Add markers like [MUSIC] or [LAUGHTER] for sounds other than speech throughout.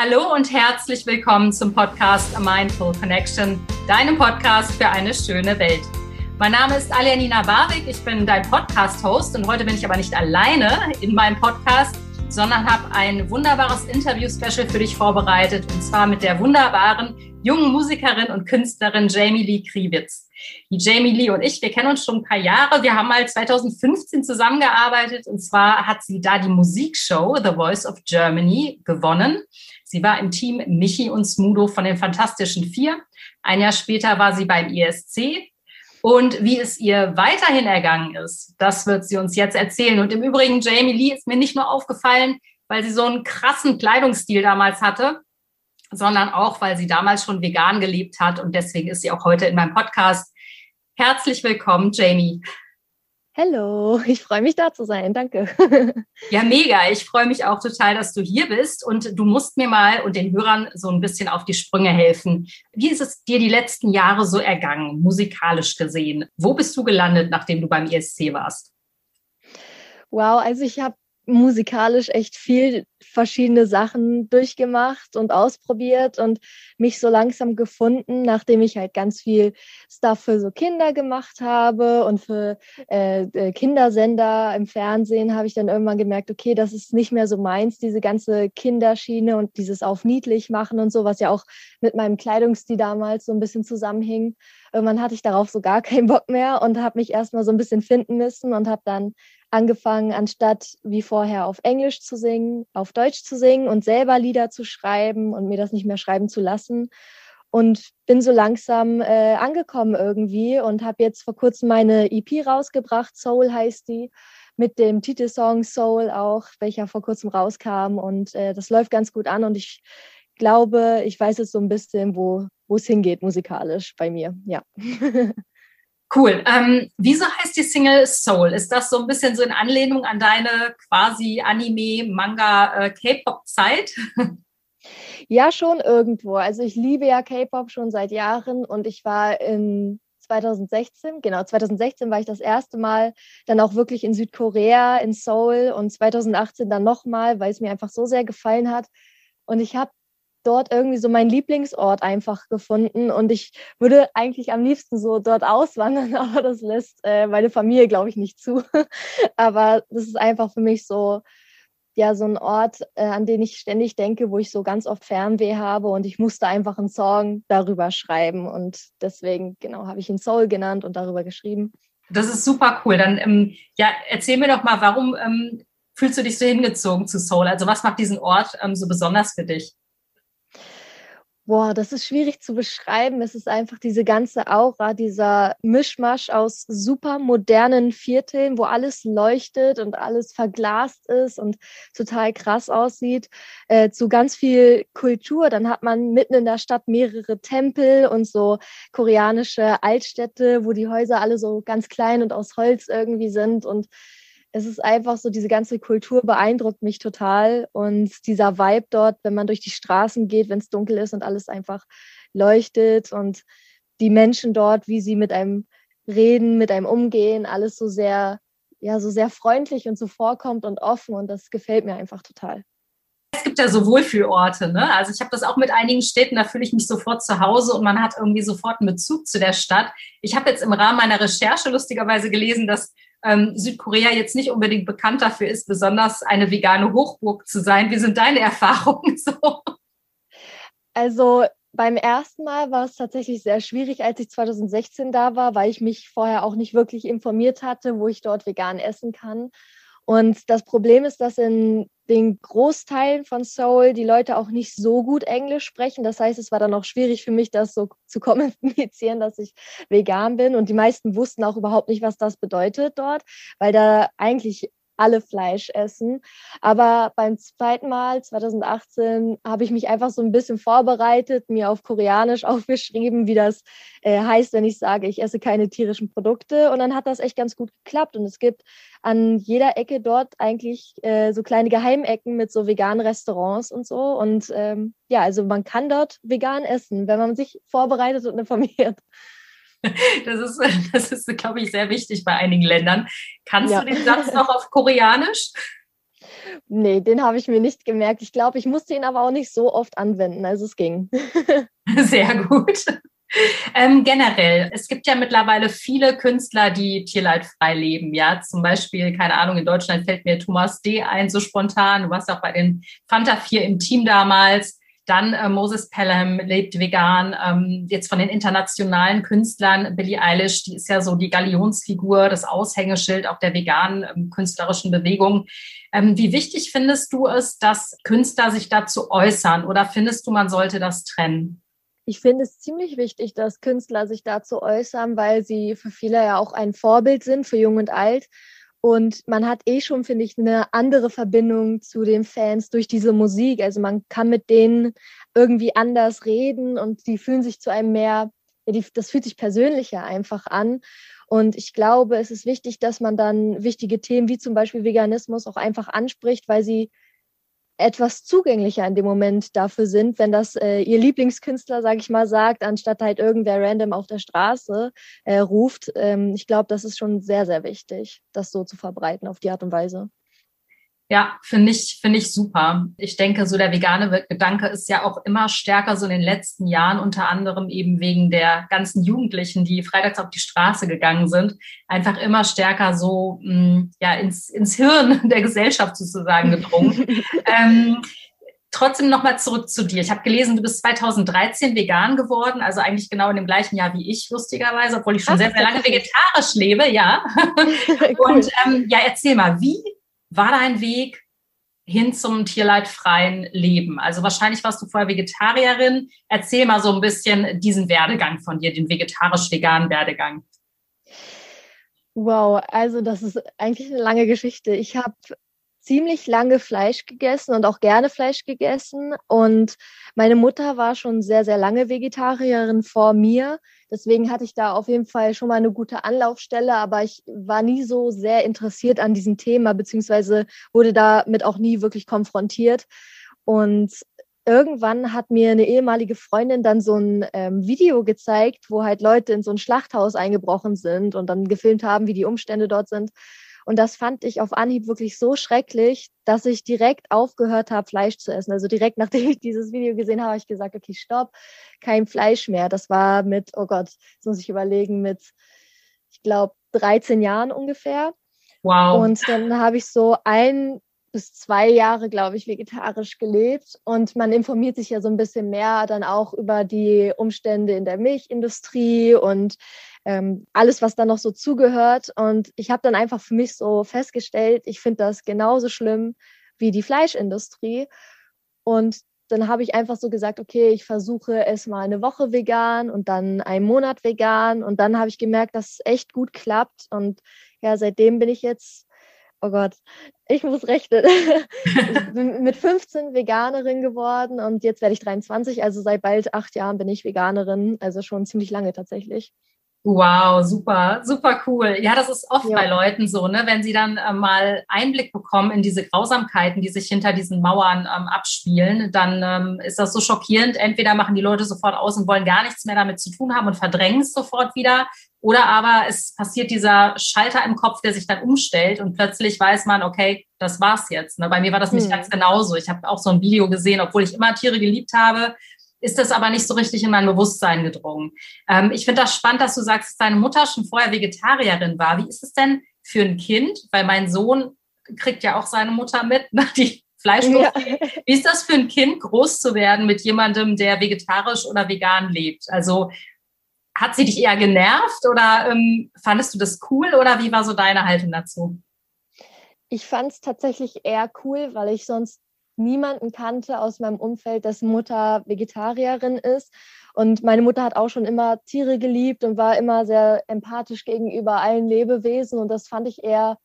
Hallo und herzlich willkommen zum Podcast A Mindful Connection, deinem Podcast für eine schöne Welt. Mein Name ist Alianina Barwig, ich bin dein Podcast-Host und heute bin ich aber nicht alleine in meinem Podcast, sondern habe ein wunderbares Interview-Special für dich vorbereitet und zwar mit der wunderbaren jungen Musikerin und Künstlerin Jamie Lee Kriewitz. Die Jamie Lee und ich, wir kennen uns schon ein paar Jahre. Wir haben mal 2015 zusammengearbeitet und zwar hat sie da die Musikshow The Voice of Germany gewonnen. Sie war im Team Michi und Smudo von den Fantastischen Vier. Ein Jahr später war sie beim ISC. Und wie es ihr weiterhin ergangen ist, das wird sie uns jetzt erzählen. Und im Übrigen, Jamie Lee ist mir nicht nur aufgefallen, weil sie so einen krassen Kleidungsstil damals hatte, sondern auch, weil sie damals schon vegan gelebt hat. Und deswegen ist sie auch heute in meinem Podcast. Herzlich willkommen, Jamie. Hallo, ich freue mich da zu sein. Danke. [LAUGHS] Ja, mega. Ich freue mich auch total, dass du hier bist und du musst mir mal und den Hörern so ein bisschen auf die Sprünge helfen. Wie ist es dir die letzten Jahre so ergangen, musikalisch gesehen? Wo bist du gelandet, nachdem du beim ESC warst? Wow, also ich habe musikalisch echt viel verschiedene Sachen durchgemacht und ausprobiert und mich so langsam gefunden, nachdem ich halt ganz viel Stuff für so Kinder gemacht habe und für äh, äh, Kindersender im Fernsehen habe ich dann irgendwann gemerkt, okay, das ist nicht mehr so meins, diese ganze Kinderschiene und dieses auf niedlich machen und so, was ja auch mit meinem Kleidungsstil damals so ein bisschen zusammenhing. Irgendwann hatte ich darauf so gar keinen Bock mehr und habe mich erstmal so ein bisschen finden müssen und habe dann angefangen, anstatt wie vorher auf Englisch zu singen, auf Deutsch zu singen und selber Lieder zu schreiben und mir das nicht mehr schreiben zu lassen. Und bin so langsam äh, angekommen irgendwie und habe jetzt vor kurzem meine EP rausgebracht, Soul heißt die, mit dem Titelsong Soul auch, welcher vor kurzem rauskam. Und äh, das läuft ganz gut an und ich glaube, ich weiß jetzt so ein bisschen, wo es hingeht musikalisch bei mir. Ja. [LAUGHS] Cool. Ähm, wieso heißt die Single Soul? Ist das so ein bisschen so in Anlehnung an deine quasi Anime, Manga, äh, K-Pop-Zeit? [LAUGHS] Ja, schon irgendwo. Also ich liebe ja K-Pop schon seit Jahren und ich war in 2016, genau, 2016 war ich das erste Mal dann auch wirklich in Südkorea, in Seoul und 2018 dann nochmal, weil es mir einfach so sehr gefallen hat. Und ich habe dort irgendwie so meinen Lieblingsort einfach gefunden und ich würde eigentlich am liebsten so dort auswandern, [LAUGHS] aber das lässt äh, meine Familie, glaube ich, nicht zu. [LAUGHS] aber das ist einfach für mich so, ja, so ein Ort, äh, an den ich ständig denke, wo ich so ganz oft Fernweh habe und ich musste einfach einen Song darüber schreiben und deswegen, genau, habe ich ihn Soul genannt und darüber geschrieben. Das ist super cool. Dann, ähm, ja, erzähl mir doch mal, warum ähm, fühlst du dich so hingezogen zu Soul? Also was macht diesen Ort ähm, so besonders für dich? Boah, das ist schwierig zu beschreiben. Es ist einfach diese ganze Aura, dieser Mischmasch aus super modernen Vierteln, wo alles leuchtet und alles verglast ist und total krass aussieht, äh, zu ganz viel Kultur. Dann hat man mitten in der Stadt mehrere Tempel und so koreanische Altstädte, wo die Häuser alle so ganz klein und aus Holz irgendwie sind und es ist einfach so, diese ganze Kultur beeindruckt mich total. Und dieser Vibe dort, wenn man durch die Straßen geht, wenn es dunkel ist und alles einfach leuchtet und die Menschen dort, wie sie mit einem reden, mit einem umgehen, alles so sehr, ja, so sehr freundlich und so vorkommt und offen. Und das gefällt mir einfach total. Es gibt ja so Wohlfühlorte, ne? Also ich habe das auch mit einigen Städten, da fühle ich mich sofort zu Hause und man hat irgendwie sofort einen Bezug zu der Stadt. Ich habe jetzt im Rahmen meiner Recherche lustigerweise gelesen, dass ähm, Südkorea jetzt nicht unbedingt bekannt dafür ist, besonders eine vegane Hochburg zu sein. Wie sind deine [LAUGHS] Erfahrungen so? Also beim ersten Mal war es tatsächlich sehr schwierig, als ich 2016 da war, weil ich mich vorher auch nicht wirklich informiert hatte, wo ich dort vegan essen kann. Und das Problem ist, dass in den Großteilen von Seoul die Leute auch nicht so gut Englisch sprechen. Das heißt, es war dann auch schwierig für mich, das so [LAUGHS] zu kommunizieren, dass ich vegan bin. Und die meisten wussten auch überhaupt nicht, was das bedeutet dort, weil da eigentlich alle Fleisch essen. Aber beim zweiten Mal, 2018, habe ich mich einfach so ein bisschen vorbereitet, mir auf Koreanisch [LAUGHS] aufgeschrieben, wie das äh, heißt, wenn ich sage, ich esse keine tierischen Produkte. Und dann hat das echt ganz gut geklappt. Und es gibt an jeder Ecke dort eigentlich äh, so kleine Geheimecken mit so veganen Restaurants und so. Und ähm, ja, also man kann dort vegan essen, wenn man sich vorbereitet und informiert. [LAUGHS] Das ist, [LAUGHS] das ist glaube ich, sehr wichtig bei einigen Ländern. Kannst ja. du den Satz noch auf Koreanisch? Nee, den habe ich mir nicht gemerkt. Ich glaube, ich musste ihn aber auch nicht so oft anwenden, also es ging. [LAUGHS] Sehr gut. Ähm, generell, es gibt ja mittlerweile viele Künstler, die tierleidfrei leben. Ja, zum Beispiel, keine Ahnung, in Deutschland fällt mir Thomas D. ein, so spontan. Du warst auch bei den Fanta 4 im Team damals. Dann äh, Moses Pelham lebt vegan. Ähm, jetzt von den internationalen Künstlern, Billie Eilish, die ist ja so die Galionsfigur, das Aushängeschild auch der veganen ähm, künstlerischen Bewegung. Ähm, wie wichtig findest du es, dass Künstler sich dazu äußern oder findest du, man sollte das trennen? Ich finde es ziemlich wichtig, dass Künstler sich dazu äußern, weil sie für viele ja auch ein Vorbild sind, für Jung und Alt. Und man hat eh schon, finde ich, eine andere Verbindung zu den Fans durch diese Musik. Also man kann mit denen irgendwie anders reden und die fühlen sich zu einem mehr, ja, die, das fühlt sich persönlicher einfach an. Und ich glaube, es ist wichtig, dass man dann wichtige Themen wie zum Beispiel Veganismus auch einfach anspricht, weil sie etwas zugänglicher in dem Moment dafür sind, wenn das äh, ihr Lieblingskünstler, sage ich mal, sagt, anstatt halt irgendwer random auf der Straße äh, ruft. Ähm, ich glaube, das ist schon sehr, sehr wichtig, das so zu verbreiten auf die Art und Weise. Ja, finde ich, finde ich super. Ich denke, so der vegane Gedanke ist ja auch immer stärker so in den letzten Jahren, unter anderem eben wegen der ganzen Jugendlichen, die freitags auf die Straße gegangen sind, einfach immer stärker so mm, ja ins, ins Hirn [LAUGHS] der Gesellschaft sozusagen gedrungen. [LAUGHS] ähm, trotzdem nochmal zurück zu dir. Ich habe gelesen, du bist 2013 vegan geworden, also eigentlich genau in dem gleichen Jahr wie ich, lustigerweise, obwohl ich schon Ach, sehr, sehr lange vegetarisch lebe, ja. [LAUGHS] cool. Und ähm, ja, erzähl mal, wie war dein Weg hin zum tierleidfreien Leben? Also wahrscheinlich warst du vorher Vegetarierin. Erzähl mal so ein bisschen diesen Werdegang von dir, den vegetarisch-veganen Werdegang. Wow, also das ist eigentlich eine lange Geschichte. Ich habe ziemlich lange Fleisch gegessen und auch gerne Fleisch gegessen. Und meine Mutter war schon sehr, sehr lange Vegetarierin vor mir. Deswegen hatte ich da auf jeden Fall schon mal eine gute Anlaufstelle, aber ich war nie so sehr interessiert an diesem Thema, beziehungsweise wurde damit auch nie wirklich konfrontiert. Und irgendwann hat mir eine ehemalige Freundin dann so ein ähm, Video gezeigt, wo halt Leute in so ein Schlachthaus eingebrochen sind und dann gefilmt haben, wie die Umstände dort sind. Und das fand ich auf Anhieb wirklich so schrecklich, dass ich direkt aufgehört habe, Fleisch zu essen. Also direkt [LAUGHS] nachdem ich dieses Video gesehen habe, habe ich gesagt, okay, stopp, kein Fleisch mehr. Das war mit, oh Gott, das muss ich überlegen, mit, ich glaube, 13 Jahren ungefähr. Wow. Und dann habe ich so ein bis zwei Jahre, glaube ich, vegetarisch gelebt. Und man informiert sich ja so ein bisschen mehr dann auch über die Umstände in der Milchindustrie und ähm, alles, was da noch so zugehört. Und ich habe dann einfach für mich so festgestellt, ich finde das genauso schlimm wie die Fleischindustrie. Und dann habe ich einfach so gesagt, okay, ich versuche es mal eine Woche vegan und dann einen Monat vegan. Und dann habe ich gemerkt, dass es echt gut klappt. Und ja, seitdem bin ich jetzt oh Gott, ich muss rechnen. [LAUGHS] ich [LAUGHS] bin mit 15 Veganerin geworden und jetzt werde ich 23, also seit bald acht Jahren bin ich Veganerin, also schon ziemlich lange tatsächlich. Wow, super, super cool. Ja, das ist oft ja. bei Leuten so, ne? wenn sie dann äh, mal Einblick bekommen in diese Grausamkeiten, die sich hinter diesen Mauern ähm, abspielen, dann ähm, ist das so schockierend. Entweder machen die Leute sofort aus und wollen gar nichts mehr damit zu tun haben und verdrängen es sofort wieder. Oder aber es passiert dieser Schalter im Kopf, der sich dann umstellt und plötzlich weiß man, okay, das war's jetzt. Ne? Bei mir war das nicht hm. ganz genauso. Ich habe auch so ein Video gesehen, obwohl ich immer Tiere geliebt habe, ist das aber nicht so richtig in mein Bewusstsein gedrungen. Ähm, ich finde das spannend, dass du sagst, dass deine Mutter schon vorher Vegetarierin war. Wie ist es denn für ein Kind? Weil mein Sohn kriegt ja auch seine Mutter mit, ne, die Fleischwurst. Ja. Wie ist das für ein Kind, groß zu werden mit jemandem, der vegetarisch oder vegan lebt? Also hat sie dich eher genervt oder ähm, fandest du das cool oder wie war so deine Haltung dazu? Ich fand es tatsächlich eher cool, weil ich sonst niemanden kannte aus meinem Umfeld, dessen Mutter Vegetarierin ist. Und meine Mutter hat auch schon immer Tiere geliebt und war immer sehr empathisch gegenüber allen Lebewesen. Und das fand ich eher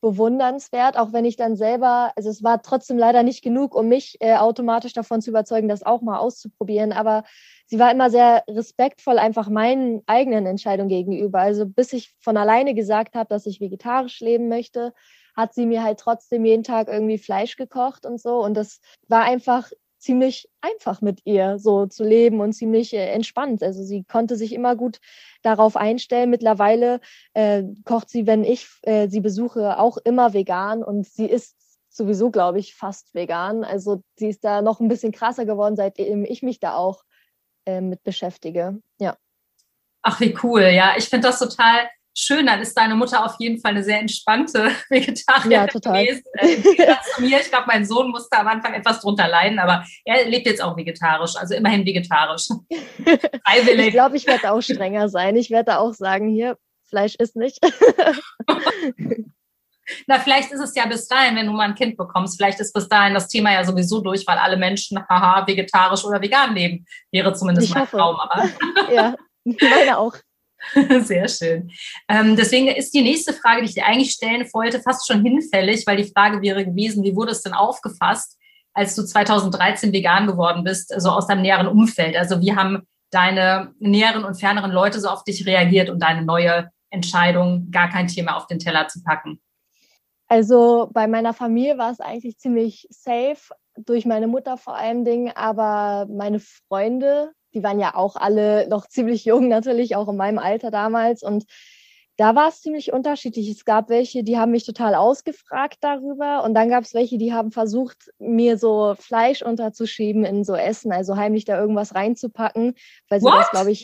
bewundernswert, auch wenn ich dann selber, also es war trotzdem leider nicht genug, um mich äh, automatisch davon zu überzeugen, das auch mal auszuprobieren. Aber sie war immer sehr respektvoll einfach meinen eigenen Entscheidungen gegenüber. Also bis ich von alleine gesagt habe, dass ich vegetarisch leben möchte, hat sie mir halt trotzdem jeden Tag irgendwie Fleisch gekocht und so. Und das war einfach ziemlich einfach mit ihr so zu leben und ziemlich äh, entspannt. Also sie konnte sich immer gut darauf einstellen. Mittlerweile äh, kocht sie, wenn ich äh, sie besuche, auch immer vegan und sie isst sowieso, glaube ich, fast vegan. Also sie ist da noch ein bisschen krasser geworden, seitdem ich mich da auch äh, mit beschäftige. Ja. Ach, wie cool. Ja, ich finde das total schön. Dann ist deine Mutter auf jeden Fall eine sehr entspannte [LAUGHS] Vegetarierin ja, total. Äh, zu mir. Ich glaube, mein Sohn musste am Anfang etwas drunter leiden, aber er lebt jetzt auch vegetarisch, also immerhin vegetarisch. [LAUGHS] Freiwillig. Ich glaube, ich werde auch strenger sein. Ich werde auch sagen, hier, Fleisch ist nicht. [LAUGHS] Na, vielleicht ist es ja bis dahin, wenn du mal ein Kind bekommst, vielleicht ist bis dahin das Thema ja sowieso durch, weil alle Menschen, haha, vegetarisch oder vegan leben. Wäre zumindest ich mein hoffe. Traum. Aber ja, meine auch. [LAUGHS] Sehr schön. Ähm, deswegen ist die nächste Frage, die ich dir eigentlich stellen wollte, fast schon hinfällig, weil die Frage wäre gewesen, wie wurde es denn aufgefasst, als du 2013 vegan geworden bist, so also aus deinem näheren Umfeld? Also wie haben deine näheren und ferneren Leute so auf dich reagiert und deine neue Entscheidung, gar kein Thema auf den Teller zu packen? Also bei meiner Familie war es eigentlich ziemlich safe, durch meine Mutter vor allem Ding, aber meine Freunde, die waren ja auch alle noch ziemlich jung natürlich, auch in meinem Alter damals und da war es ziemlich unterschiedlich. Es gab welche, die haben mich total ausgefragt darüber und dann gab es welche, die haben versucht, mir so Fleisch unterzuschieben in so Essen, also heimlich da irgendwas reinzupacken, weil sie What? das, glaube ich,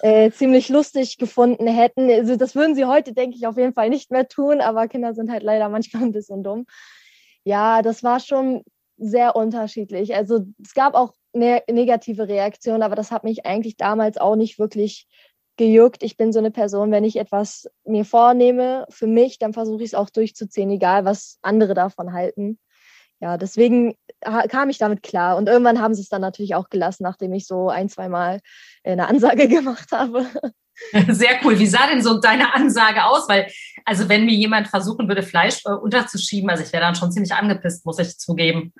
äh, ziemlich lustig gefunden hätten. Also das würden sie heute, denke ich, auf jeden Fall nicht mehr tun, aber Kinder sind halt leider manchmal ein bisschen dumm. Ja, das war schon sehr unterschiedlich. Also es gab auch ne negative Reaktionen, aber das hat mich eigentlich damals auch nicht wirklich gejuckt. Ich bin so eine Person, wenn ich etwas mir vornehme für mich, dann versuche ich es auch durchzuziehen, egal was andere davon halten. Ja, deswegen kam ich damit klar. Und irgendwann haben sie es dann natürlich auch gelassen, nachdem ich so ein, zwei Mal eine Ansage [LAUGHS] gemacht habe. [LAUGHS] Sehr cool. Wie sah denn so deine Ansage aus? Weil, also wenn mir jemand versuchen würde, Fleisch äh, unterzuschieben, also ich wäre dann schon ziemlich angepisst, muss ich zugeben.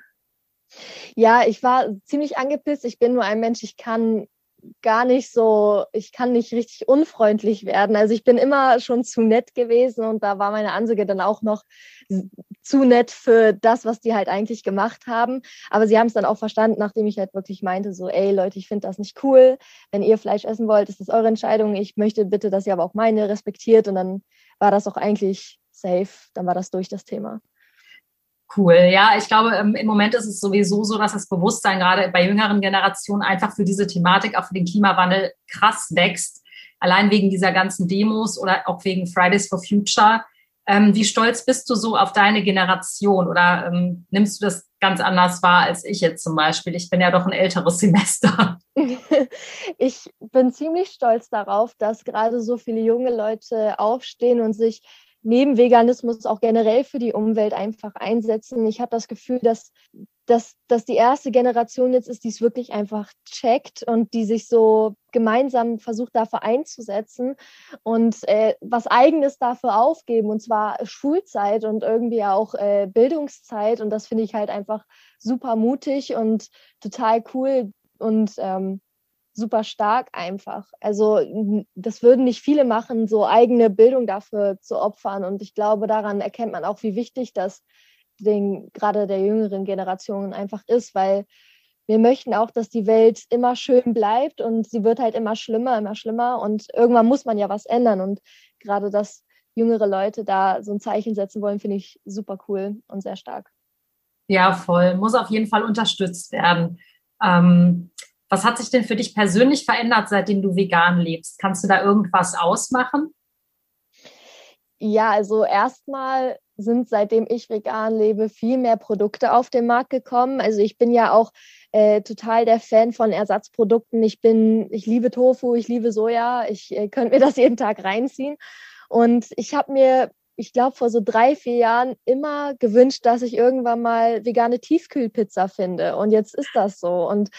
Ja, ich war ziemlich angepisst. Ich bin nur ein Mensch, ich kann gar nicht so, ich kann nicht richtig unfreundlich werden. Also ich bin immer schon zu nett gewesen und da war meine Ansage dann auch noch zu nett für das, was die halt eigentlich gemacht haben. Aber sie haben es dann auch verstanden, nachdem ich halt wirklich meinte, so, ey Leute, ich finde das nicht cool. Wenn ihr Fleisch essen wollt, ist das eure Entscheidung. Ich möchte bitte, dass ihr aber auch meine respektiert. Und dann war das auch eigentlich safe. Dann war das durch das Thema. Cool. Ja, ich glaube, ähm, im Moment ist es sowieso so, dass das Bewusstsein gerade bei jüngeren Generationen einfach für diese Thematik, auch für den Klimawandel krass wächst. Allein wegen dieser ganzen Demos oder auch wegen Fridays for Future. Ähm, wie stolz bist du so auf deine Generation oder ähm, nimmst du das ganz anders wahr als ich jetzt zum Beispiel? Ich bin ja doch ein älteres Semester. [LAUGHS] ich bin ziemlich stolz darauf, dass gerade so viele junge Leute aufstehen und sich neben Veganismus auch generell für die Umwelt einfach einsetzen. Ich habe das Gefühl, dass, dass, dass die erste Generation jetzt ist, die es wirklich einfach checkt und die sich so gemeinsam versucht, dafür einzusetzen und äh, was Eigenes dafür aufgeben, und zwar Schulzeit und irgendwie auch äh, Bildungszeit. Und das finde ich halt einfach super mutig und total cool. Und ähm, super stark einfach. Also das würden nicht viele machen, so eigene Bildung dafür zu opfern. Und ich glaube, daran erkennt man auch, wie wichtig das den, gerade der jüngeren Generation einfach ist, weil wir möchten auch, dass die Welt immer schön bleibt und sie wird halt immer schlimmer, immer schlimmer. Und irgendwann muss man ja was ändern. Und gerade, dass jüngere Leute da so ein Zeichen setzen wollen, finde ich super cool und sehr stark. Ja, voll. Muss auf jeden Fall unterstützt werden. Ähm, was hat sich denn für dich persönlich verändert, seitdem du vegan lebst? Kannst du da irgendwas ausmachen? Ja, also erstmal sind seitdem ich vegan lebe viel mehr Produkte auf den Markt gekommen. Also ich bin ja auch äh, total der Fan von Ersatzprodukten. Ich bin, ich liebe Tofu, ich liebe Soja. Ich äh, könnte mir das jeden Tag reinziehen. Und ich habe mir ich glaube, vor so drei, vier Jahren immer gewünscht, dass ich irgendwann mal vegane Tiefkühlpizza finde. Und jetzt ist das so. Und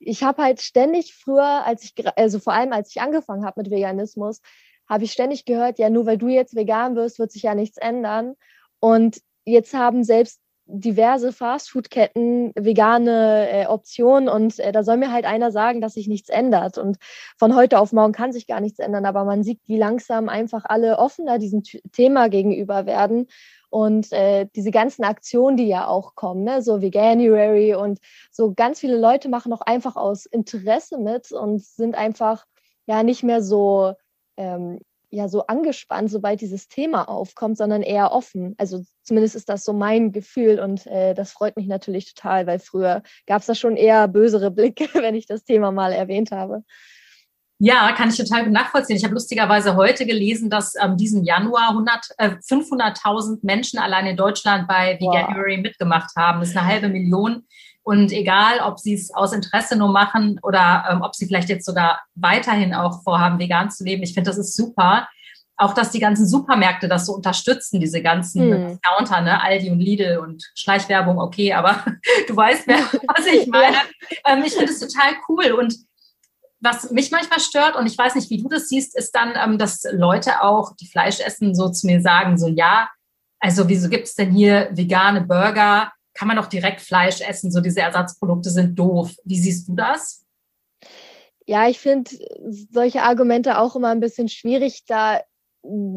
ich habe halt ständig früher, als ich, also vor allem als ich angefangen habe mit Veganismus, habe ich ständig gehört, ja, nur weil du jetzt vegan wirst, wird sich ja nichts ändern. Und jetzt haben selbst diverse Fastfood-Ketten vegane äh, Optionen und äh, da soll mir halt einer sagen, dass sich nichts ändert. Und von heute auf morgen kann sich gar nichts ändern, aber man sieht, wie langsam einfach alle offener diesem Thema gegenüber werden. Und äh, diese ganzen Aktionen, die ja auch kommen, ne? so Veganuary und so ganz viele Leute machen auch einfach aus Interesse mit und sind einfach ja nicht mehr so ähm, ja so angespannt, sobald dieses Thema aufkommt, sondern eher offen. Also zumindest ist das so mein Gefühl und äh, das freut mich natürlich total, weil früher gab es da schon eher bösere Blicke, [LAUGHS] wenn ich das Thema mal erwähnt habe. Ja, kann ich total nachvollziehen. Ich habe lustigerweise heute gelesen, dass ähm, diesen Januar äh, 500.000 Menschen allein in Deutschland bei Veganuary wow. mitgemacht haben. Das ist eine halbe Million. Und egal, ob sie es aus Interesse nur machen oder ähm, ob sie vielleicht jetzt sogar weiterhin auch vorhaben, vegan zu leben, ich finde, das ist super. Auch, dass die ganzen Supermärkte das so unterstützen, diese ganzen hm. Counter, ne? Aldi und Lidl und Schleichwerbung, okay, aber [LAUGHS] du weißt, mehr, [LAUGHS] was ich meine. ähm, ich finde es total cool. Und was mich manchmal stört, und ich weiß nicht, wie du das siehst, ist dann, ähm, dass Leute auch, die Fleisch essen, so zu mir sagen, so ja, also wieso gibt es denn hier vegane Burger? Kann man doch direkt Fleisch essen, so diese Ersatzprodukte sind doof. Wie siehst du das? Ja, ich finde solche Argumente auch immer ein bisschen schwierig, da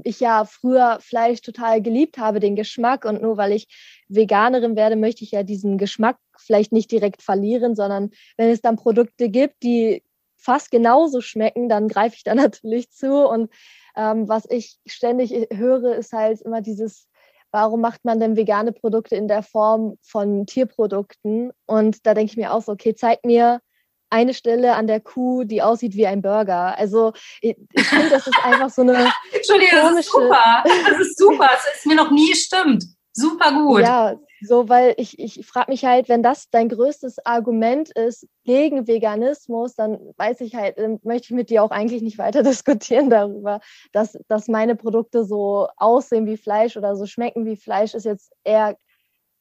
ich ja früher Fleisch total geliebt habe, den Geschmack. Und nur weil ich Veganerin werde, möchte ich ja diesen Geschmack vielleicht nicht direkt verlieren, sondern wenn es dann Produkte gibt, die fast genauso schmecken, dann greife ich da [LAUGHS] natürlich zu. Und ähm, was ich ständig höre, ist halt immer dieses, warum macht man denn vegane Produkte in der Form von Tierprodukten? Und da denke ich mir auch so, okay, zeig mir eine Stelle an der Kuh, die aussieht wie ein Burger. Also ich, ich finde, das ist einfach so eine. [LAUGHS] Entschuldigung, das ist super. Das ist super. Es ist mir noch nie stimmt. Super gut. Ja, so, weil ich, ich frage mich halt, wenn das dein größtes Argument ist gegen Veganismus, dann weiß ich halt, möchte ich mit dir auch eigentlich nicht weiter [LAUGHS] diskutieren darüber, dass, dass meine Produkte so aussehen wie Fleisch oder so schmecken wie Fleisch, ist jetzt eher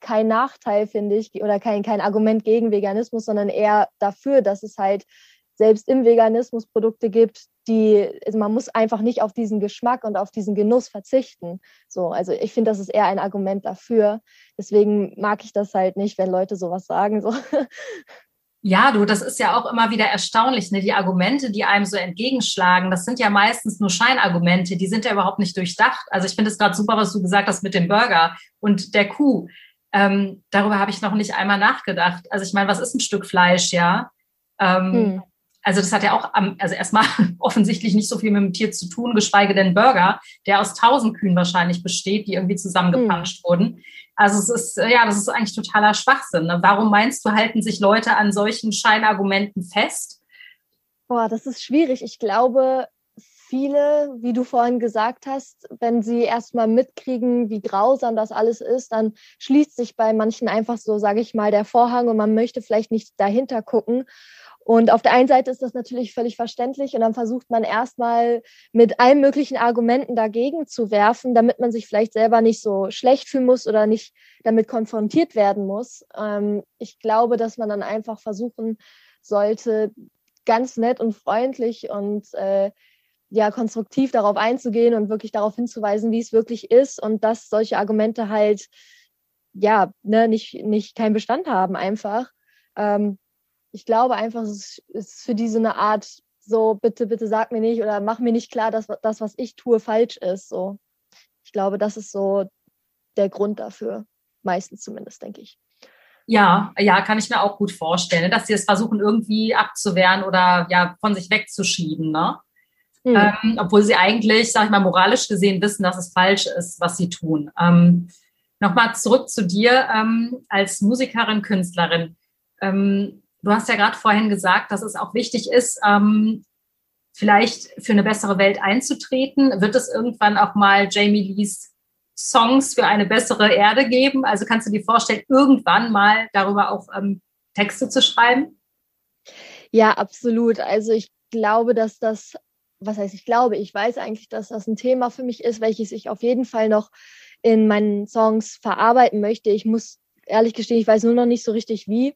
kein Nachteil, finde ich, oder kein, kein Argument gegen Veganismus, sondern eher dafür, dass es halt selbst im Veganismus Produkte gibt, die, also man muss einfach nicht auf diesen Geschmack und auf diesen Genuss verzichten. So, also ich finde, das ist eher ein Argument dafür. Deswegen mag ich das halt nicht, wenn Leute sowas sagen. So. Ja, du, das ist ja auch immer wieder erstaunlich. Ne? Die Argumente, die einem so entgegenschlagen, das sind ja meistens nur Scheinargumente, die sind ja überhaupt nicht durchdacht. Also ich finde es gerade super, was du gesagt hast mit dem Burger und der Kuh. Ähm, darüber habe ich noch nicht einmal nachgedacht. Also ich meine, was ist ein Stück Fleisch, ja? Ähm, hm. Also das hat ja auch, also erstmal [LAUGHS] offensichtlich nicht so viel mit dem Tier zu tun, geschweige denn Burger, der aus tausend Kühen wahrscheinlich besteht, die irgendwie zusammengepanscht mhm. wurden. Also es ist, ja, das ist eigentlich totaler Schwachsinn. Ne? Warum meinst du, halten sich Leute an solchen Scheinargumenten fest? Boah, das ist schwierig. Ich glaube, viele, wie du vorhin gesagt hast, wenn sie erstmal mitkriegen, wie grausam das alles ist, dann schließt sich bei manchen einfach so, sage ich mal, der Vorhang und man möchte vielleicht nicht dahinter gucken. Und auf der einen Seite ist das natürlich völlig verständlich und dann versucht man erstmal mit allen möglichen Argumenten dagegen zu werfen, damit man sich vielleicht selber nicht so schlecht fühlen muss oder nicht damit konfrontiert werden muss. Ähm, ich glaube, dass man dann einfach versuchen sollte, ganz nett und freundlich und äh, ja konstruktiv darauf einzugehen und wirklich darauf hinzuweisen, wie es wirklich ist und dass solche Argumente halt ja ne, nicht, nicht keinen Bestand haben einfach. Ähm, ich glaube einfach, es ist für diese eine Art so, bitte, bitte sag mir nicht oder mach mir nicht klar, dass das, was ich tue, falsch ist. So. Ich glaube, das ist so der Grund dafür. Meistens zumindest, denke ich. Ja, ja, kann ich mir auch gut vorstellen, dass sie es versuchen, irgendwie abzuwehren oder ja, von sich wegzuschieben, ne? Mhm. Ähm, obwohl sie eigentlich, sag ich mal, moralisch gesehen wissen, dass es falsch ist, was sie tun. Ähm, Nochmal zurück zu dir ähm, als Musikerin, Künstlerin. Ähm, Du hast ja gerade vorhin gesagt, dass es auch wichtig ist, ähm, vielleicht für eine bessere Welt einzutreten. Wird es irgendwann auch mal Jamie Lees Songs für eine bessere Erde geben? Also kannst du dir vorstellen, irgendwann mal darüber auch ähm, Texte zu schreiben? Ja, absolut. Also ich glaube, dass das, was heißt ich glaube, ich weiß eigentlich, dass das ein Thema für mich ist, welches ich auf jeden Fall noch in meinen Songs verarbeiten möchte. Ich muss ehrlich gestehen, ich weiß nur noch nicht so richtig wie,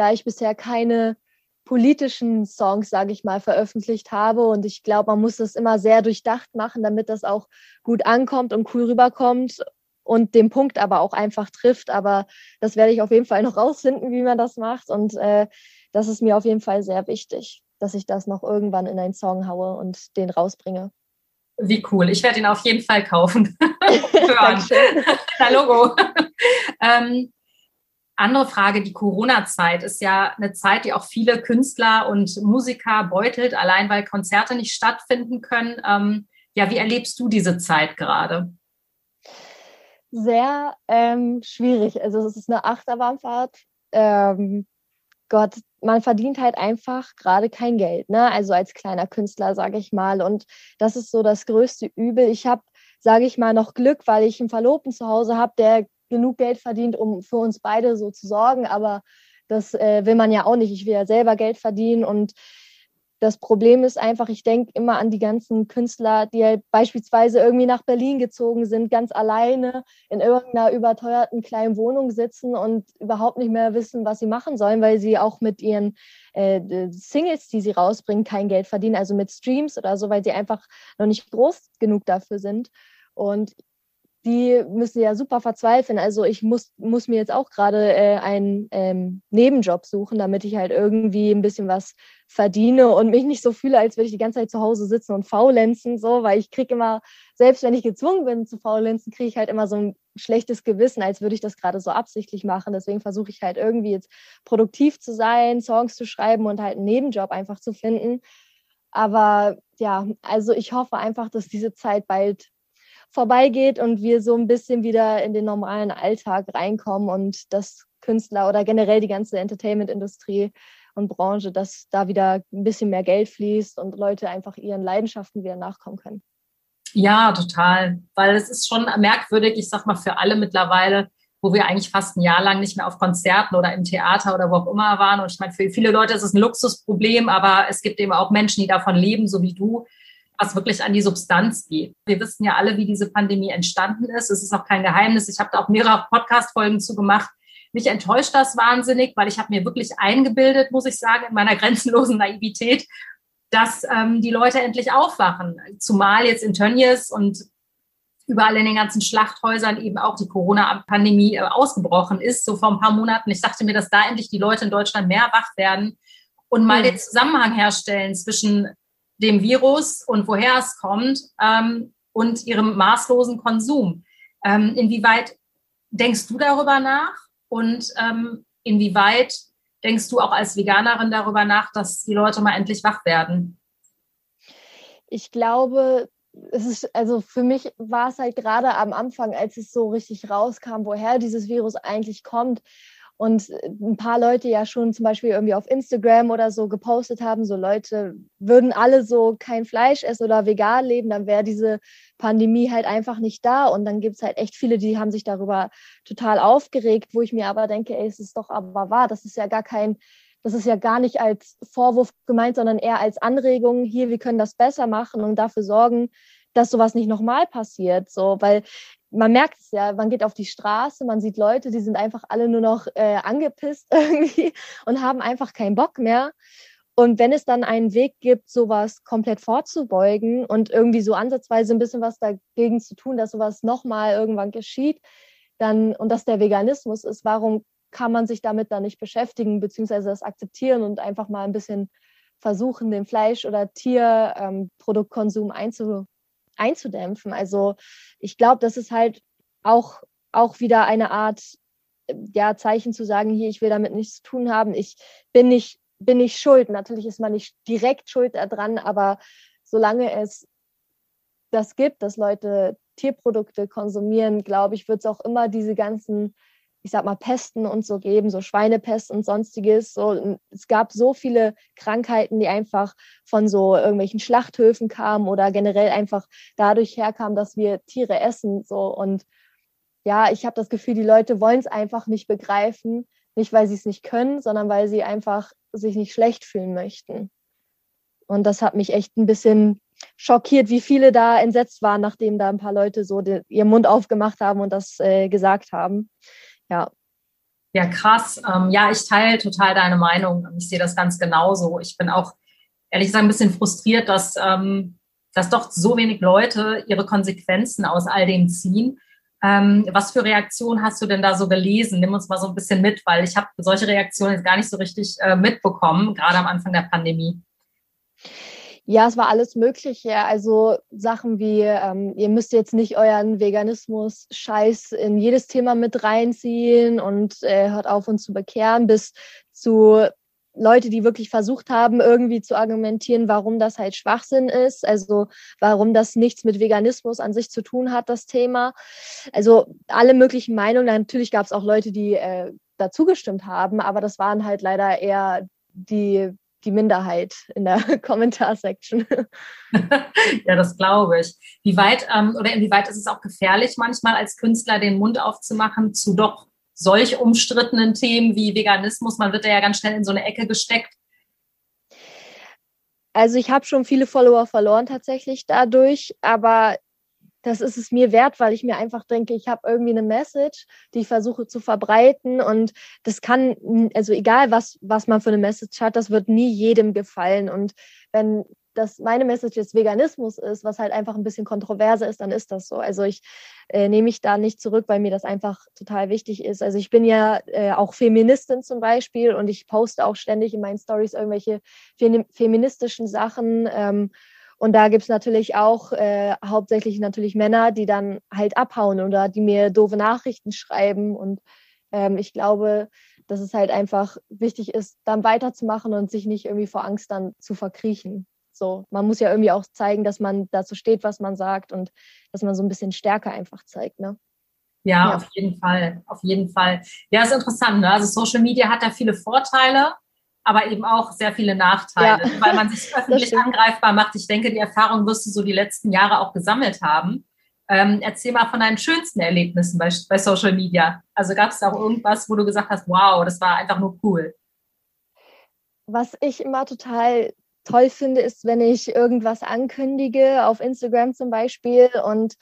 da ich bisher keine politischen Songs, sage ich mal, veröffentlicht habe. Und ich glaube, man muss das immer sehr durchdacht machen, damit das auch gut ankommt und cool rüberkommt und den Punkt aber auch einfach trifft. Aber das werde ich auf jeden Fall noch [LAUGHS] rausfinden, wie man das macht. Und äh, das ist mir auf jeden Fall sehr wichtig, dass ich das noch irgendwann in einen Song haue und den rausbringe. Wie cool. Ich werde ihn auf jeden Fall kaufen. [LAUGHS] Hören. Na, Logo. [LAUGHS] ähm, andere Frage, die Corona-Zeit ist ja eine Zeit, die auch viele Künstler und Musiker beutelt, allein weil Konzerte nicht stattfinden können. Ähm, Ja, wie erlebst du diese Zeit gerade? Sehr ähm, schwierig. Also es ist eine Achterbahnfahrt. Ähm, Gott, man verdient halt einfach gerade kein Geld, ne? Also als kleiner Künstler, sage ich mal. Und das ist so das größte Übel. Ich habe, sage ich mal, noch Glück, weil ich einen Verlobten zu Hause habe, der genug Geld verdient, um für uns beide so zu sorgen. Aber das äh, will man ja auch nicht. Ich will ja selber Geld verdienen und das Problem ist einfach, ich denke immer an die ganzen Künstler, die halt beispielsweise irgendwie nach Berlin gezogen sind, ganz alleine in irgendeiner überteuerten kleinen Wohnung sitzen und überhaupt nicht mehr wissen, was sie machen sollen, weil sie auch mit ihren äh, Singles, die sie rausbringen, kein Geld verdienen, also mit Streams oder so, weil sie einfach noch nicht groß genug dafür sind. Und die müssen ja super verzweifeln. Also ich muss, muss mir jetzt auch gerade äh, einen ähm, Nebenjob suchen, damit ich halt irgendwie ein bisschen was verdiene und mich nicht so fühle, als würde ich die ganze Zeit zu Hause sitzen und faulenzen, so, weil ich kriege immer, selbst wenn ich gezwungen bin zu faulenzen, kriege ich halt immer so ein schlechtes Gewissen, als würde ich das gerade so absichtlich machen. Deswegen versuche ich halt irgendwie jetzt produktiv zu sein, Songs zu schreiben und halt einen Nebenjob einfach zu finden. Aber ja, also ich hoffe einfach, dass diese Zeit bald vorbeigeht und wir so ein bisschen wieder in den normalen Alltag reinkommen und dass Künstler oder generell die ganze Entertainment-Industrie und Branche, dass da wieder ein bisschen mehr Geld fließt und Leute einfach ihren Leidenschaften wieder nachkommen können. Ja, total. Weil es ist schon merkwürdig, ich sag mal, für alle mittlerweile, wo wir eigentlich fast ein Jahr lang nicht mehr auf Konzerten oder im Theater oder wo auch immer waren. Und ich meine, für viele Leute ist es ein Luxusproblem, aber es gibt eben auch Menschen, die davon leben, so wie du, was wirklich an die Substanz geht. Wir wissen ja alle, wie diese Pandemie entstanden ist. Es ist auch kein Geheimnis. Ich habe da auch mehrere Podcast-Folgen zu gemacht. Mich enttäuscht das wahnsinnig, weil ich habe mir wirklich eingebildet, muss ich sagen, in meiner [LAUGHS] grenzenlosen Naivität, dass ähm, die Leute endlich aufwachen. Zumal jetzt in Tönnies und überall in den ganzen Schlachthäusern eben auch die Corona-Pandemie äh, ausgebrochen ist, so vor ein paar Monaten. Ich dachte mir, dass da endlich die Leute in Deutschland mehr wach werden und mal mhm. den Zusammenhang herstellen zwischen dem Virus und woher es kommt ähm, und ihrem maßlosen Konsum. Ähm, inwieweit denkst du darüber nach und ähm, inwieweit denkst du auch als Veganerin darüber nach, dass die Leute mal endlich wach werden? Ich glaube, es ist, also für mich war es halt gerade am Anfang, als es so richtig rauskam, woher dieses Virus eigentlich kommt, und ein paar Leute ja schon zum Beispiel irgendwie auf Instagram oder so gepostet haben, so Leute würden alle so kein Fleisch essen oder vegan leben, dann wäre diese Pandemie halt einfach nicht da. Und dann gibt es halt echt viele, die haben sich darüber total aufgeregt, wo ich mir aber denke, ey, es ist doch aber wahr, das ist ja gar kein, das ist ja gar nicht als Vorwurf gemeint, sondern eher als Anregung, hier, wir können das besser machen und dafür sorgen, dass sowas nicht nochmal passiert. So, weil man merkt es ja, man geht auf die Straße, man sieht Leute, die sind einfach alle nur noch äh, angepisst [LAUGHS] irgendwie und haben einfach keinen Bock mehr. Und wenn es dann einen Weg gibt, sowas komplett vorzubeugen und irgendwie so ansatzweise ein bisschen was dagegen zu tun, dass sowas nochmal irgendwann geschieht, dann, und dass der Veganismus ist, warum kann man sich damit dann nicht beschäftigen, beziehungsweise das akzeptieren und einfach mal ein bisschen versuchen, den Fleisch- oder Tierproduktkonsum ähm, einzu, einzudämpfen. Also ich glaube, das ist halt auch, auch wieder eine Art ja, Zeichen zu sagen, hier, ich will damit nichts zu tun haben. Ich bin nicht, bin nicht schuld. Natürlich ist man nicht direkt schuld daran, aber solange es das gibt, dass Leute Tierprodukte konsumieren, glaube ich, wird es auch immer diese ganzen ich sag mal, Pesten und so geben, so Schweinepest und sonstiges. So, es gab so viele Krankheiten, die einfach von so irgendwelchen Schlachthöfen kamen oder generell einfach dadurch herkamen, dass wir Tiere essen. So und ja, ich habe das Gefühl, die Leute wollen es einfach nicht begreifen, nicht weil sie es nicht können, sondern weil sie einfach sich nicht schlecht fühlen möchten. Und das hat mich echt ein bisschen schockiert, wie viele da entsetzt waren, nachdem da ein paar Leute so den, ihren Mund aufgemacht haben und das äh, gesagt haben. Ja. Ja, krass. Ähm, ja, ich teile total deine Meinung. Ich sehe das ganz genauso. Ich bin auch ehrlich gesagt ein bisschen frustriert, dass, ähm, dass doch so wenig Leute ihre Konsequenzen aus all dem ziehen. Ähm, was für Reaktionen hast du denn da so gelesen? Nimm uns mal so ein bisschen mit, weil ich habe solche Reaktionen jetzt gar nicht so richtig äh, mitbekommen, gerade am Anfang der Pandemie. Ja, es war alles Mögliche. Also Sachen wie, ähm, ihr müsst jetzt nicht euren Veganismus-Scheiß in jedes Thema mit reinziehen und äh, hört auf, uns zu bekehren, bis zu Leute, die wirklich versucht haben, irgendwie zu argumentieren, warum das halt Schwachsinn ist, also warum das nichts mit Veganismus an sich zu tun hat, das Thema. Also alle möglichen Meinungen. Natürlich gab es auch Leute, die äh, dazu gestimmt haben, aber das waren halt leider eher die, die Minderheit in der [LAUGHS] Kommentarsektion. [LAUGHS] ja, das glaube ich. Wie weit ähm, oder inwieweit ist es auch gefährlich, manchmal als Künstler den Mund aufzumachen zu doch solch umstrittenen Themen wie Veganismus? Man wird da ja ganz schnell in so eine Ecke gesteckt. Also ich habe schon viele Follower verloren tatsächlich dadurch, aber das ist es mir wert, weil ich mir einfach denke, ich habe irgendwie eine Message, die ich versuche zu verbreiten und das kann, also egal was, was man für eine Message hat, das wird nie jedem gefallen und wenn dass meine Message jetzt Veganismus ist, was halt einfach ein bisschen kontroverser ist, dann ist das so. Also ich äh, nehme mich da nicht zurück, weil mir das einfach total wichtig ist. Also ich bin ja äh, auch Feministin zum Beispiel und ich poste auch ständig in meinen Stories irgendwelche feministischen Sachen. Ähm, und da gibt es natürlich auch äh, hauptsächlich natürlich Männer, die dann halt abhauen oder die mir doofe Nachrichten schreiben. Und ähm, ich glaube, dass es halt einfach wichtig ist, dann weiterzumachen und sich nicht irgendwie vor Angst dann zu verkriechen. So, man muss ja irgendwie auch zeigen, dass man dazu steht, was man sagt und dass man so ein bisschen Stärke einfach zeigt, ne? Ja, ja. auf jeden Fall, auf jeden Fall. Ja, ist interessant. Ne? Also Social Media hat da viele Vorteile, aber eben auch sehr viele Nachteile, ja. weil man sich [LAUGHS] öffentlich angreifbar macht. Ich denke, die Erfahrung wirst du so die letzten Jahre auch gesammelt haben. Ähm, erzähl mal von deinen schönsten Erlebnissen bei, bei Social Media. Also gab es da auch irgendwas, wo du gesagt hast, wow, das war einfach nur cool? Was ich immer total toll finde, ist, wenn ich irgendwas ankündige, auf Instagram zum Beispiel, und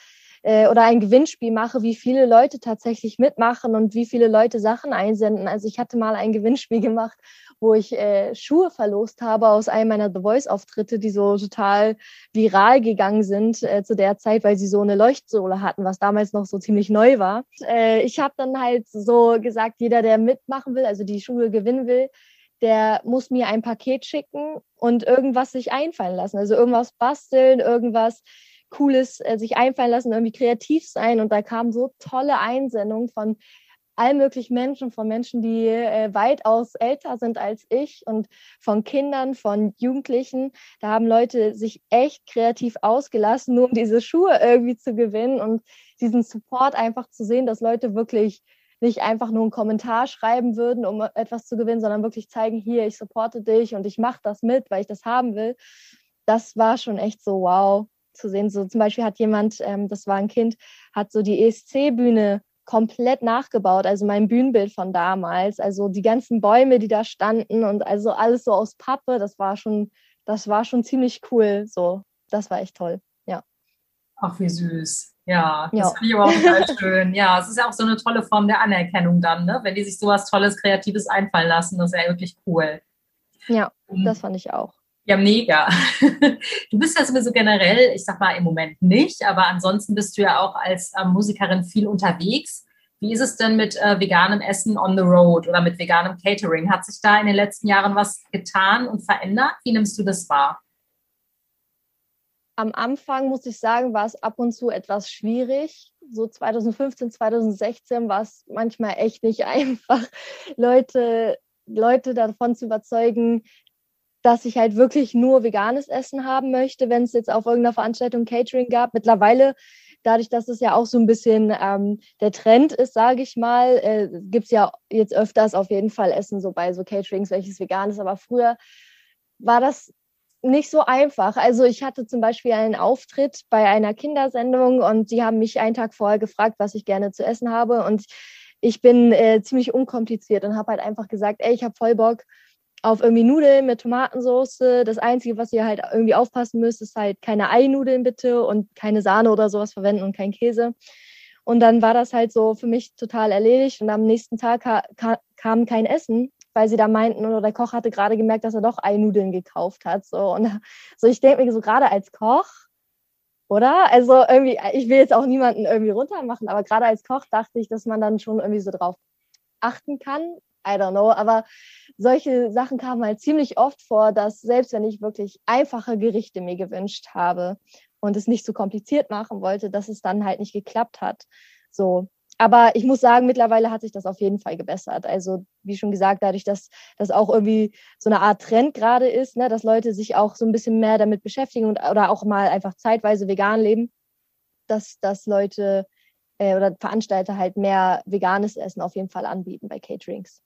äh, oder ein Gewinnspiel mache, wie viele Leute tatsächlich mitmachen und wie viele Leute Sachen einsenden. Also ich hatte mal ein Gewinnspiel [LAUGHS] gemacht, wo ich äh, Schuhe verlost habe aus einem meiner The Voice-Auftritte, die so total viral gegangen sind äh, zu der Zeit, weil sie so eine Leuchtsohle hatten, was damals noch so ziemlich neu war. Äh, ich habe dann halt so gesagt, jeder, der mitmachen will, also die Schuhe gewinnen will, der muss mir ein Paket schicken und irgendwas sich einfallen lassen. Also irgendwas basteln, irgendwas Cooles äh, sich einfallen lassen, irgendwie kreativ sein. Und da kamen so tolle Einsendungen von allen möglichen Menschen, von Menschen, die äh, weitaus älter sind als ich und von Kindern, von Jugendlichen. Da haben Leute sich echt kreativ ausgelassen, nur um diese Schuhe irgendwie zu gewinnen und diesen Support einfach zu sehen, dass Leute wirklich nicht einfach nur einen Kommentar schreiben würden, um etwas zu gewinnen, sondern wirklich zeigen, hier, ich supporte dich und ich mache das mit, weil ich das haben will. Das war schon echt so wow zu sehen. So zum Beispiel hat jemand, ähm, das war ein Kind, hat so die ESC-Bühne komplett nachgebaut, also mein Bühnenbild von damals, also die ganzen Bäume, die da standen und also alles so aus Pappe, das war schon, das war schon ziemlich cool. So, das war echt toll. Ja. Ach, wie süß. Ja, das ja. finde ich aber auch total [LAUGHS] schön. Ja, es ist ja auch so eine tolle Form der Anerkennung dann, ne? wenn die sich sowas Tolles, Kreatives einfallen lassen. Das ist ja wirklich cool. Ja, um, das fand ich auch. Ja, mega. [LAUGHS] Du bist ja sowieso generell, ich sag mal im Moment nicht, aber ansonsten bist du ja auch als äh, Musikerin viel unterwegs. Wie ist es denn mit äh, veganem Essen on the road oder mit veganem Catering? Hat sich da in den letzten Jahren was getan und verändert? Wie nimmst du das wahr? am Anfang, muss ich sagen, war es ab und zu etwas schwierig. So 2015, 2016 war es manchmal echt nicht [LAUGHS] einfach, Leute, Leute davon zu überzeugen, dass ich halt wirklich nur veganes Essen haben möchte, wenn es jetzt auf irgendeiner Veranstaltung Catering gab. Mittlerweile, dadurch, dass es ja auch so ein bisschen ähm, der Trend ist, sage ich mal, äh, gibt es ja jetzt öfters auf jeden Fall Essen so bei so Caterings, welches vegan ist. Aber früher war das nicht so einfach. Also ich hatte zum Beispiel einen Auftritt bei einer Kindersendung und die haben mich einen Tag vorher gefragt, was ich gerne zu essen habe. Und ich bin äh, ziemlich unkompliziert und habe halt einfach gesagt, ey, ich habe voll Bock auf irgendwie Nudeln mit Tomatensauce. Das Einzige, was ihr halt irgendwie aufpassen müsst, ist halt keine Einudeln bitte und keine Sahne oder sowas verwenden und kein Käse. Und dann war das halt so für mich total erledigt und am nächsten Tag ka kam kein Essen weil sie da meinten, oder der Koch hatte gerade gemerkt, dass er doch Einudeln gekauft hat. So, und [LAUGHS] so ich denke mir so, gerade als Koch, oder? Also irgendwie, ich will jetzt auch niemanden irgendwie runtermachen, aber gerade als Koch dachte ich, dass man dann schon irgendwie so drauf achten kann. I don't know, aber solche Sachen kamen halt ziemlich oft vor, dass selbst wenn ich wirklich einfache Gerichte mir gewünscht habe und es nicht so kompliziert machen wollte, dass es dann halt nicht geklappt hat. So, aber ich muss sagen, mittlerweile hat sich das auf jeden Fall gebessert. Also, wie schon gesagt, dadurch, dass das auch irgendwie so eine Art Trend gerade ist, ne, dass Leute sich auch so ein bisschen mehr damit beschäftigen und, oder auch mal einfach zeitweise vegan leben, dass, dass Leute äh, oder Veranstalter halt mehr veganes Essen auf jeden Fall anbieten bei Caterings.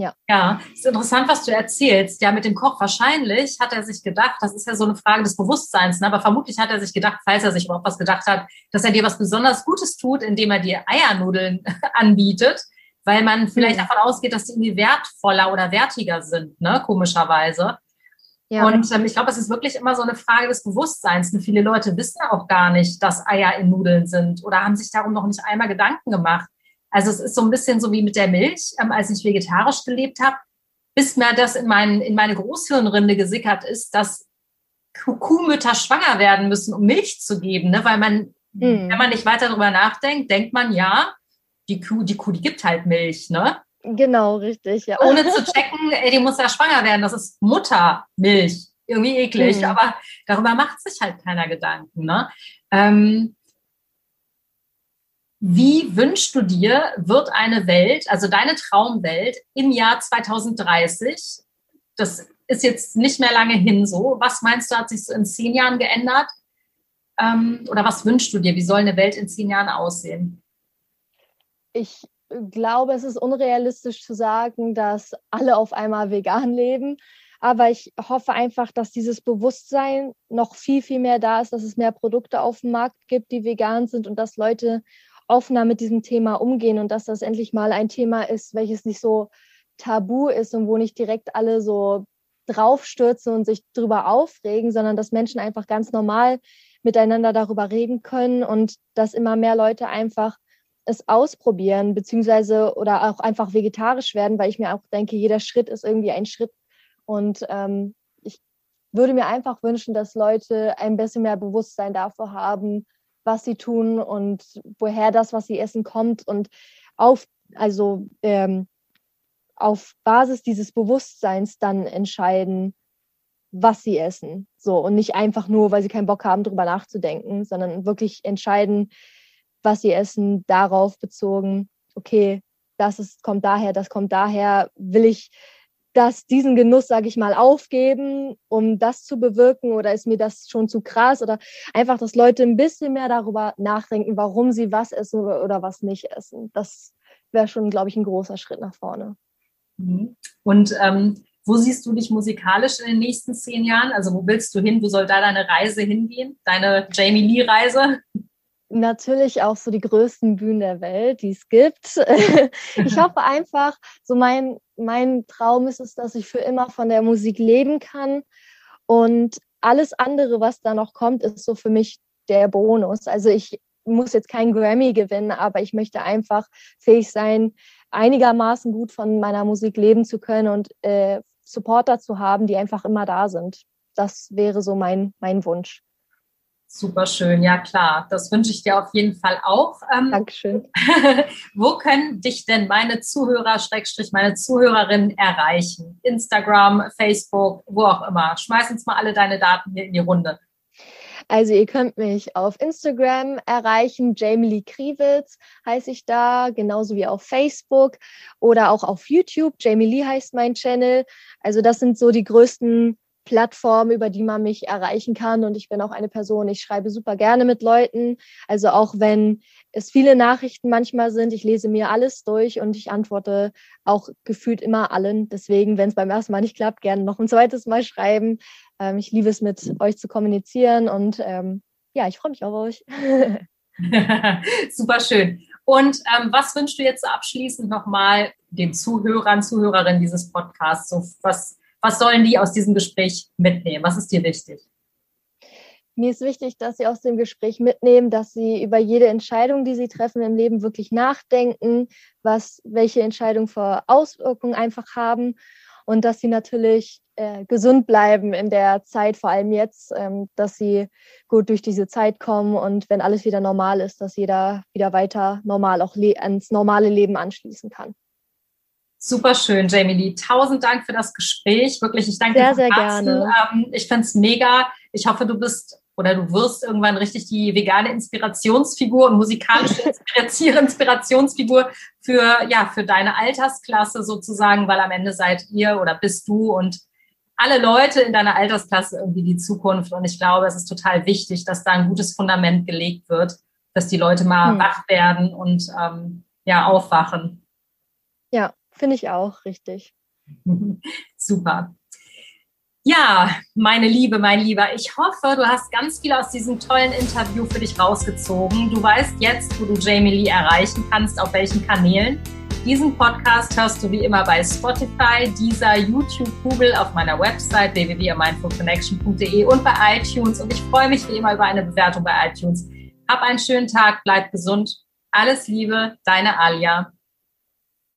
Ja. Ja, ist interessant, was du erzählst. Ja, mit dem Koch wahrscheinlich hat er sich gedacht, das ist ja so eine Frage des Bewusstseins, ne? aber vermutlich hat er sich gedacht, falls er sich überhaupt was gedacht hat, dass er dir was besonders Gutes tut, indem er dir Eiernudeln [LAUGHS] anbietet, weil man vielleicht mhm. davon ausgeht, dass die irgendwie wertvoller oder wertiger sind, ne, komischerweise. Ja. Und ähm, ich glaube, es ist wirklich immer so eine Frage des Bewusstseins. Und viele Leute wissen auch gar nicht, dass Eier in Nudeln sind oder haben sich darum noch nicht einmal Gedanken gemacht. Also es ist so ein bisschen so wie mit der Milch, ähm, als ich vegetarisch gelebt habe, bis mir das in, mein, in meine Großhirnrinde gesickert ist, dass Kuhmütter schwanger werden müssen, um Milch zu geben, ne? weil man, mhm. wenn man nicht weiter darüber nachdenkt, denkt man, ja, die Kuh, die Kuh, die gibt halt Milch, ne? Genau, richtig, ja. Ohne zu [LAUGHS] checken, ey, die muss ja schwanger werden, das ist Muttermilch. Irgendwie eklig, mhm. aber darüber macht sich halt keiner Gedanken, ne? Ähm, wie wünschst du dir, wird eine Welt, also deine Traumwelt im Jahr 2030? Das ist jetzt nicht mehr lange hin so. Was meinst du, hat sich so in zehn Jahren geändert? Ähm, oder was wünschst du dir? Wie soll eine Welt in zehn Jahren aussehen? Ich glaube, es ist unrealistisch zu sagen, dass alle auf einmal vegan leben. Aber ich hoffe einfach, dass dieses Bewusstsein noch viel, viel mehr da ist, dass es mehr Produkte auf dem Markt gibt, die vegan sind und dass Leute offener mit diesem Thema umgehen und dass das endlich mal ein Thema ist, welches nicht so tabu ist und wo nicht direkt alle so draufstürzen und sich drüber aufregen, sondern dass Menschen einfach ganz normal miteinander darüber reden können und dass immer mehr Leute einfach es ausprobieren, beziehungsweise oder auch einfach vegetarisch werden, weil ich mir auch denke, jeder Schritt ist irgendwie ein Schritt. Und ähm, ich würde mir einfach wünschen, dass Leute ein bisschen mehr Bewusstsein dafür haben, was sie tun und woher das, was sie essen, kommt und auf, also ähm, auf Basis dieses Bewusstseins dann entscheiden, was sie essen. So und nicht einfach nur, weil sie keinen Bock haben, darüber nachzudenken, sondern wirklich entscheiden, was sie essen, darauf bezogen, okay, das ist, kommt daher, das kommt daher, will ich das, diesen Genuss, sage ich mal, aufgeben, um das zu bewirken oder ist mir das schon zu krass oder einfach, dass Leute ein bisschen mehr darüber nachdenken, warum sie was essen oder, oder was nicht essen. Das wäre schon, glaube ich, ein großer Schritt nach vorne. Mhm. Und ähm, wo siehst du dich musikalisch in den nächsten zehn Jahren? Also wo willst du hin? Wo soll da deine Reise hingehen? Deine Jamie Lee-Reise? Natürlich auch so die größten Bühnen der Welt, die es gibt. [LAUGHS] ich hoffe einfach, so mein, mein Traum ist es, dass ich für immer von der Musik leben kann. Und alles andere, was da noch kommt, ist so für mich der Bonus. Also ich muss jetzt keinen Grammy gewinnen, aber ich möchte einfach fähig sein, einigermaßen gut von meiner Musik leben zu können und äh, Supporter zu haben, die einfach immer da sind. Das wäre so mein, mein Wunsch. Super schön, ja klar. Das wünsche ich dir auf jeden Fall auch. Ähm, Dankeschön. [LAUGHS] wo können dich denn meine Zuhörer, Schrägstrich, meine Zuhörerinnen erreichen? Instagram, Facebook, wo auch immer. Schmeiß uns mal alle deine Daten hier in die Runde. Also ihr könnt mich auf Instagram erreichen, Jamie Lee Kriewitz heiße ich da, genauso wie auf Facebook oder auch auf YouTube. Jamie Lee heißt mein Channel. Also das sind so die größten Plattform, über die man mich erreichen kann. Und ich bin auch eine Person, ich schreibe super gerne mit Leuten. Also auch wenn es viele Nachrichten manchmal sind, ich lese mir alles durch und ich antworte auch gefühlt immer allen. Deswegen, wenn es beim ersten Mal nicht klappt, gerne noch ein zweites Mal schreiben. Ähm, ich liebe es, mit euch zu kommunizieren und ähm, ja, ich freue mich auf euch. [LAUGHS] [LAUGHS] super schön. Und ähm, was wünschst du jetzt abschließend nochmal den Zuhörern, Zuhörerinnen dieses Podcasts? So, was was sollen die aus diesem Gespräch mitnehmen? Was ist dir wichtig? Mir ist wichtig, dass sie aus dem Gespräch mitnehmen, dass sie über jede Entscheidung, die sie treffen im Leben, wirklich nachdenken, was welche Entscheidungen für Auswirkungen einfach haben und dass sie natürlich äh, gesund bleiben in der Zeit, vor allem jetzt, ähm, dass sie gut durch diese Zeit kommen und wenn alles wieder normal ist, dass jeder wieder weiter normal auch ans normale Leben anschließen kann. Super schön, Jamie Lee. Tausend Dank für das Gespräch. Wirklich, ich danke sehr, dir. Sehr, sehr gerne. Ähm, ich finde es mega. Ich hoffe, du bist oder du wirst irgendwann richtig die vegane Inspirationsfigur und musikalische [LAUGHS] Inspirationsfigur für, ja, für deine Altersklasse sozusagen, weil am Ende seid ihr oder bist du und alle Leute in deiner Altersklasse irgendwie die Zukunft. Und ich glaube, es ist total wichtig, dass da ein gutes Fundament gelegt wird, dass die Leute mal hm. wach werden und ähm, ja, aufwachen. Finde ich auch richtig. [LAUGHS] Super. Ja, meine Liebe, mein Lieber, ich hoffe, du hast ganz viel aus diesem tollen Interview für dich rausgezogen. Du weißt jetzt, wo du Jamie Lee erreichen kannst, auf welchen Kanälen. Diesen Podcast hörst du wie immer bei Spotify, dieser YouTube, Google, auf meiner Website www.mindfulconnection.de und bei iTunes. Und ich freue mich wie immer über eine Bewertung bei iTunes. Hab einen schönen Tag, bleib gesund. Alles Liebe, deine Alia.